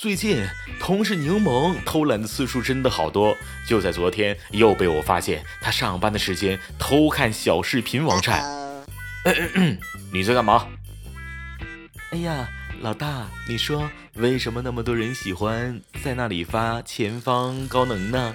最近同事柠檬偷懒的次数真的好多，就在昨天又被我发现他上班的时间偷看小视频网站。你在干嘛？哎呀，老大，你说为什么那么多人喜欢在那里发前方高能呢？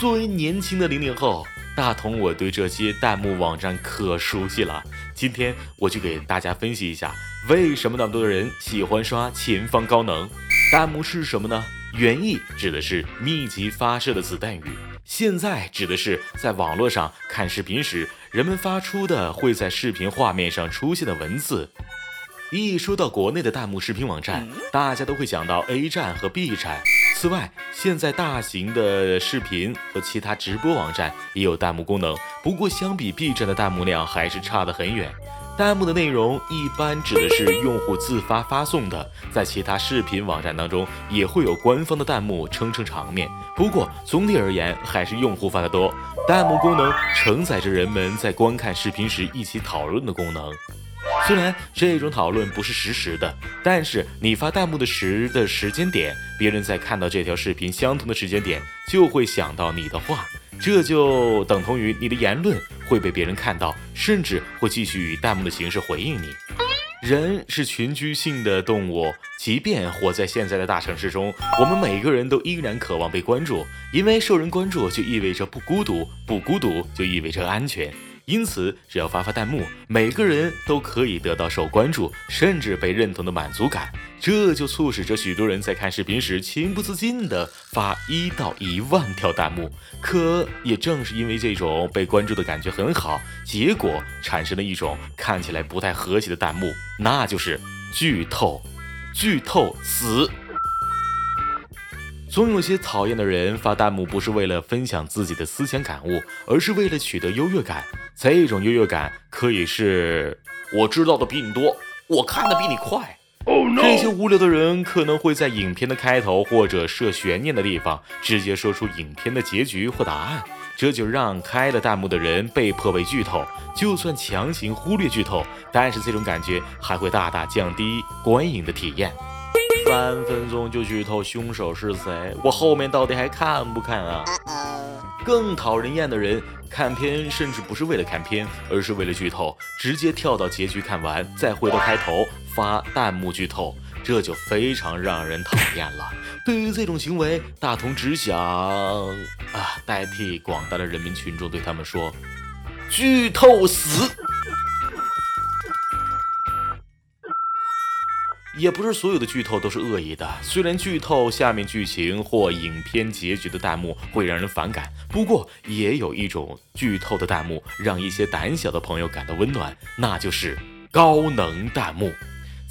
作为年轻的零零后，大同我对这些弹幕网站可熟悉了。今天我就给大家分析一下，为什么那么多人喜欢刷前方高能。弹幕是什么呢？原意指的是密集发射的子弹雨，现在指的是在网络上看视频时，人们发出的会在视频画面上出现的文字。一说到国内的弹幕视频网站，大家都会想到 A 站和 B 站。此外，现在大型的视频和其他直播网站也有弹幕功能，不过相比 B 站的弹幕量还是差得很远。弹幕的内容一般指的是用户自发发送的，在其他视频网站当中也会有官方的弹幕撑撑场面。不过总体而言，还是用户发的多。弹幕功能承载着人们在观看视频时一起讨论的功能。虽然这种讨论不是实时的，但是你发弹幕的时的时间点，别人在看到这条视频相同的时间点，就会想到你的话。这就等同于你的言论会被别人看到，甚至会继续以弹幕的形式回应你。人是群居性的动物，即便活在现在的大城市中，我们每个人都依然渴望被关注，因为受人关注就意味着不孤独，不孤独就意味着安全。因此，只要发发弹幕，每个人都可以得到受关注，甚至被认同的满足感。这就促使着许多人在看视频时情不自禁地发一到一万条弹幕。可也正是因为这种被关注的感觉很好，结果产生了一种看起来不太和谐的弹幕，那就是剧透，剧透死。总有些讨厌的人发弹幕，不是为了分享自己的思想感悟，而是为了取得优越感。这种优越感可以是我知道的比你多，我看的比你快。这些无聊的人可能会在影片的开头或者设悬念的地方直接说出影片的结局或答案，这就让开了弹幕的人被迫为剧透。就算强行忽略剧透，但是这种感觉还会大大降低观影的体验。三分钟就剧透凶手是谁，我后面到底还看不看啊？更讨人厌的人，看片甚至不是为了看片，而是为了剧透，直接跳到结局看完，再回到开头发弹幕剧透，这就非常让人讨厌了。对于这种行为，大同只想啊，代替广大的人民群众对他们说：剧透死！也不是所有的剧透都是恶意的。虽然剧透下面剧情或影片结局的弹幕会让人反感，不过也有一种剧透的弹幕让一些胆小的朋友感到温暖，那就是高能弹幕。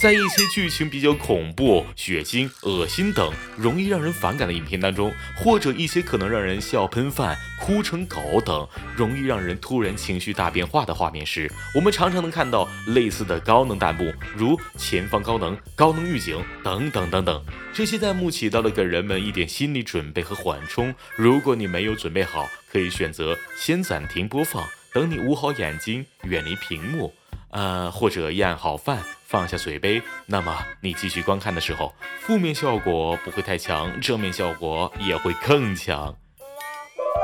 在一些剧情比较恐怖、血腥、恶心等容易让人反感的影片当中，或者一些可能让人笑喷饭、哭成狗等容易让人突然情绪大变化的画面时，我们常常能看到类似的高能弹幕，如“前方高能”“高能预警”等等等等。这些弹幕起到了给人们一点心理准备和缓冲。如果你没有准备好，可以选择先暂停播放，等你捂好眼睛，远离屏幕。呃，或者咽好饭，放下水杯，那么你继续观看的时候，负面效果不会太强，正面效果也会更强。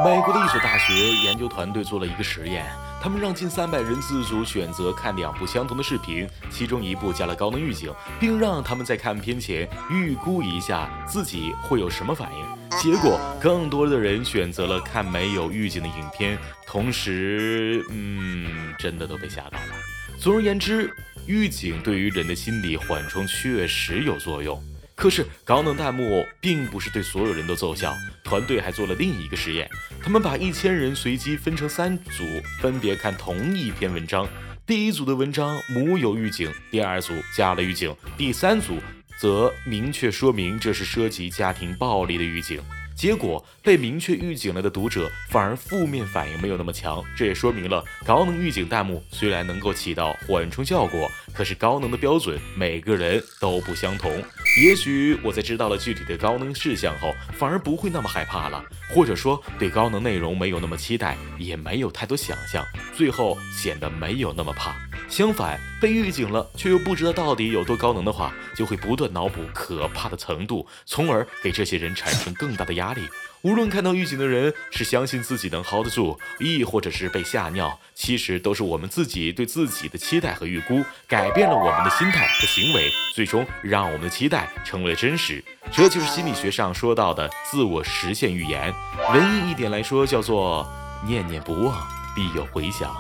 美国的一所大学研究团队做了一个实验，他们让近三百人自主选择看两部相同的视频，其中一部加了高能预警，并让他们在看片前预估一下自己会有什么反应。结果，更多的人选择了看没有预警的影片，同时，嗯，真的都被吓到了。总而言之，预警对于人的心理缓冲确实有作用。可是高能弹幕并不是对所有人都奏效，团队还做了另一个实验，他们把一千人随机分成三组，分别看同一篇文章。第一组的文章木有预警，第二组加了预警，第三组则明确说明这是涉及家庭暴力的预警。结果被明确预警了的读者反而负面反应没有那么强，这也说明了高能预警弹幕虽然能够起到缓冲效果，可是高能的标准每个人都不相同。也许我在知道了具体的高能事项后，反而不会那么害怕了，或者说对高能内容没有那么期待，也没有太多想象，最后显得没有那么怕。相反，被预警了却又不知道到底有多高能的话，就会不断脑补可怕的程度，从而给这些人产生更大的压力。无论看到预警的人是相信自己能 hold 得住，亦或者是被吓尿，其实都是我们自己对自己的期待和预估，改变了我们的心态和行为，最终让我们的期待成为了真实。这就是心理学上说到的自我实现预言。文艺一点来说，叫做念念不忘，必有回响。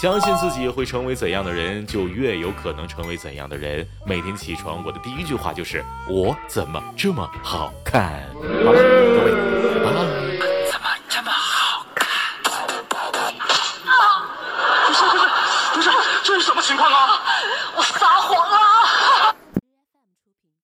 相信自己会成为怎样的人，就越有可能成为怎样的人。每天起床，我的第一句话就是：我怎么这么好看？好了，各位。